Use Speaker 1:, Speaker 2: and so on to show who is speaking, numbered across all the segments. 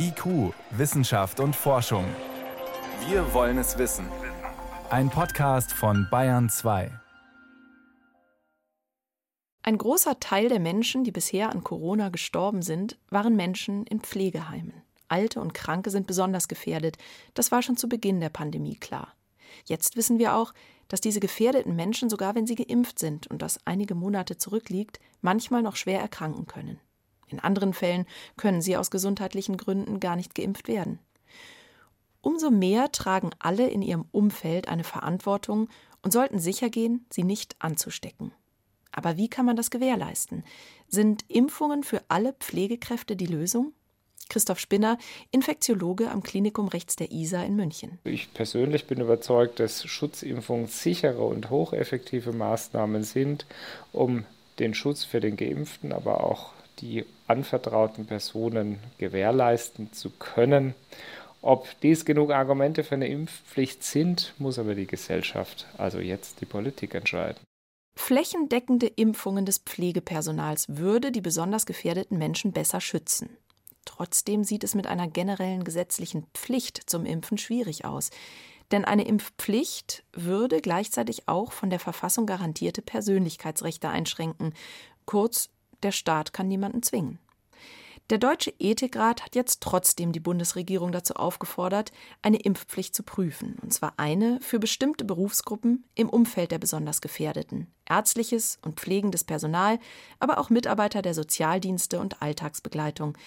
Speaker 1: IQ, Wissenschaft und Forschung. Wir wollen es wissen. Ein Podcast von Bayern 2.
Speaker 2: Ein großer Teil der Menschen, die bisher an Corona gestorben sind, waren Menschen in Pflegeheimen. Alte und Kranke sind besonders gefährdet. Das war schon zu Beginn der Pandemie klar. Jetzt wissen wir auch, dass diese gefährdeten Menschen, sogar wenn sie geimpft sind und das einige Monate zurückliegt, manchmal noch schwer erkranken können. In anderen Fällen können sie aus gesundheitlichen Gründen gar nicht geimpft werden. Umso mehr tragen alle in ihrem Umfeld eine Verantwortung und sollten sichergehen, sie nicht anzustecken. Aber wie kann man das gewährleisten? Sind Impfungen für alle Pflegekräfte die Lösung? Christoph Spinner, Infektiologe am Klinikum rechts der ISA in München.
Speaker 3: Ich persönlich bin überzeugt, dass Schutzimpfungen sichere und hocheffektive Maßnahmen sind, um den Schutz für den Geimpften, aber auch die anvertrauten Personen gewährleisten zu können. Ob dies genug Argumente für eine Impfpflicht sind, muss aber die Gesellschaft, also jetzt die Politik entscheiden.
Speaker 2: Flächendeckende Impfungen des Pflegepersonals würde die besonders gefährdeten Menschen besser schützen. Trotzdem sieht es mit einer generellen gesetzlichen Pflicht zum Impfen schwierig aus. Denn eine Impfpflicht würde gleichzeitig auch von der Verfassung garantierte Persönlichkeitsrechte einschränken. Kurz, der Staat kann niemanden zwingen. Der Deutsche Ethikrat hat jetzt trotzdem die Bundesregierung dazu aufgefordert, eine Impfpflicht zu prüfen, und zwar eine für bestimmte Berufsgruppen im Umfeld der besonders Gefährdeten, ärztliches und pflegendes Personal, aber auch Mitarbeiter der Sozialdienste und Alltagsbegleitung.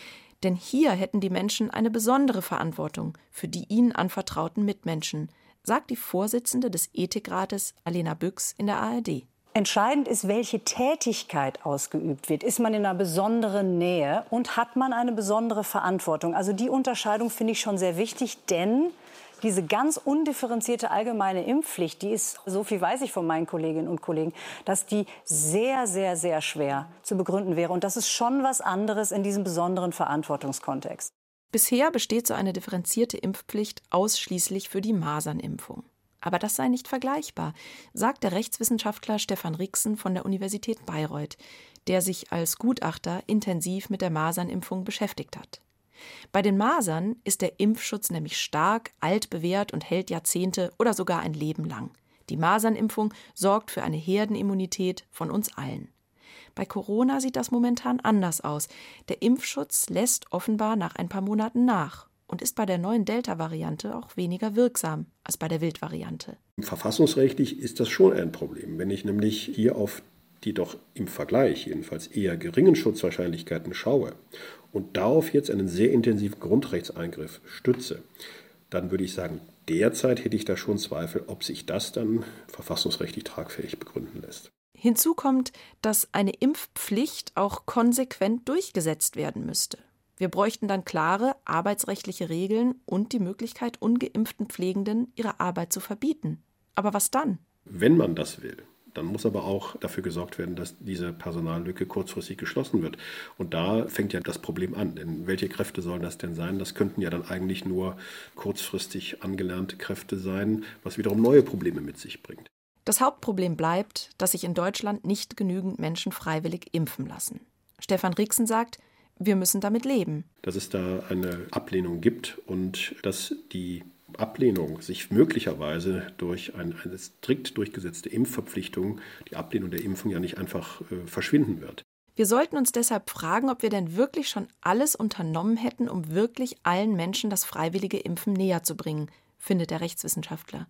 Speaker 2: Denn hier hätten die Menschen eine besondere Verantwortung für die ihnen anvertrauten Mitmenschen, sagt die Vorsitzende des Ethikrates Alena Büchs in der ARD.
Speaker 4: Entscheidend ist, welche Tätigkeit ausgeübt wird. Ist man in einer besonderen Nähe und hat man eine besondere Verantwortung? Also die Unterscheidung finde ich schon sehr wichtig, denn diese ganz undifferenzierte allgemeine Impfpflicht, die ist, so viel weiß ich von meinen Kolleginnen und Kollegen, dass die sehr, sehr, sehr schwer zu begründen wäre. Und das ist schon was anderes in diesem besonderen Verantwortungskontext.
Speaker 2: Bisher besteht so eine differenzierte Impfpflicht ausschließlich für die Masernimpfung. Aber das sei nicht vergleichbar, sagt der Rechtswissenschaftler Stefan Rixen von der Universität Bayreuth, der sich als Gutachter intensiv mit der Masernimpfung beschäftigt hat. Bei den Masern ist der Impfschutz nämlich stark, altbewährt und hält Jahrzehnte oder sogar ein Leben lang. Die Masernimpfung sorgt für eine Herdenimmunität von uns allen. Bei Corona sieht das momentan anders aus. Der Impfschutz lässt offenbar nach ein paar Monaten nach und ist bei der neuen Delta-Variante auch weniger wirksam als bei der Wildvariante.
Speaker 5: Verfassungsrechtlich ist das schon ein Problem. Wenn ich nämlich hier auf die doch im Vergleich jedenfalls eher geringen Schutzwahrscheinlichkeiten schaue und darauf jetzt einen sehr intensiven Grundrechtseingriff stütze, dann würde ich sagen, derzeit hätte ich da schon Zweifel, ob sich das dann verfassungsrechtlich tragfähig begründen lässt.
Speaker 2: Hinzu kommt, dass eine Impfpflicht auch konsequent durchgesetzt werden müsste. Wir bräuchten dann klare arbeitsrechtliche Regeln und die Möglichkeit, ungeimpften Pflegenden ihre Arbeit zu verbieten. Aber was dann?
Speaker 5: Wenn man das will, dann muss aber auch dafür gesorgt werden, dass diese Personallücke kurzfristig geschlossen wird. Und da fängt ja das Problem an. Denn welche Kräfte sollen das denn sein? Das könnten ja dann eigentlich nur kurzfristig angelernte Kräfte sein, was wiederum neue Probleme mit sich bringt.
Speaker 2: Das Hauptproblem bleibt, dass sich in Deutschland nicht genügend Menschen freiwillig impfen lassen. Stefan Rixen sagt, wir müssen damit leben.
Speaker 5: Dass es da eine Ablehnung gibt und dass die Ablehnung sich möglicherweise durch ein, eine strikt durchgesetzte Impfverpflichtung, die Ablehnung der Impfung ja nicht einfach äh, verschwinden wird.
Speaker 2: Wir sollten uns deshalb fragen, ob wir denn wirklich schon alles unternommen hätten, um wirklich allen Menschen das freiwillige Impfen näher zu bringen, findet der Rechtswissenschaftler.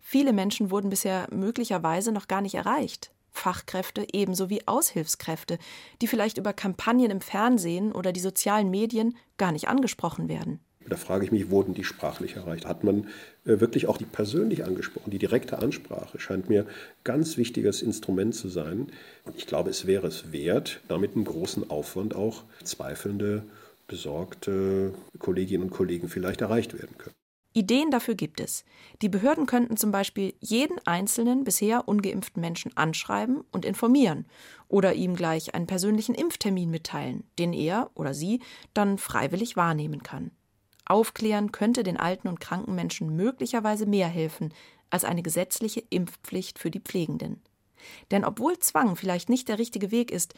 Speaker 2: Viele Menschen wurden bisher möglicherweise noch gar nicht erreicht. Fachkräfte ebenso wie Aushilfskräfte, die vielleicht über Kampagnen im Fernsehen oder die sozialen Medien gar nicht angesprochen werden.
Speaker 5: Da frage ich mich, wurden die sprachlich erreicht? Hat man äh, wirklich auch die persönlich angesprochen? Die direkte Ansprache scheint mir ganz wichtiges Instrument zu sein. Und ich glaube, es wäre es wert, damit einen großen Aufwand auch zweifelnde, besorgte Kolleginnen und Kollegen vielleicht erreicht werden können.
Speaker 2: Ideen dafür gibt es. Die Behörden könnten zum Beispiel jeden einzelnen bisher ungeimpften Menschen anschreiben und informieren oder ihm gleich einen persönlichen Impftermin mitteilen, den er oder sie dann freiwillig wahrnehmen kann. Aufklären könnte den alten und kranken Menschen möglicherweise mehr helfen als eine gesetzliche Impfpflicht für die Pflegenden. Denn obwohl Zwang vielleicht nicht der richtige Weg ist,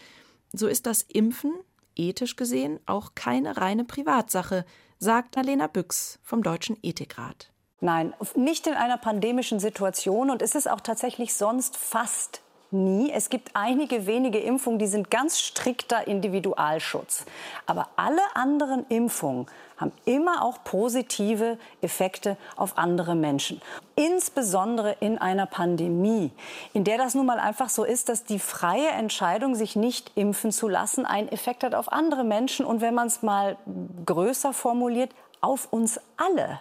Speaker 2: so ist das Impfen ethisch gesehen auch keine reine Privatsache, sagt Alena Büchs vom Deutschen Ethikrat.
Speaker 4: Nein, nicht in einer pandemischen Situation und es ist auch tatsächlich sonst fast nie. Es gibt einige wenige Impfungen, die sind ganz strikter Individualschutz. Aber alle anderen Impfungen haben immer auch positive Effekte auf andere Menschen. Insbesondere in einer Pandemie, in der das nun mal einfach so ist, dass die freie Entscheidung, sich nicht impfen zu lassen, einen Effekt hat auf andere Menschen und wenn man es mal größer formuliert, auf uns alle.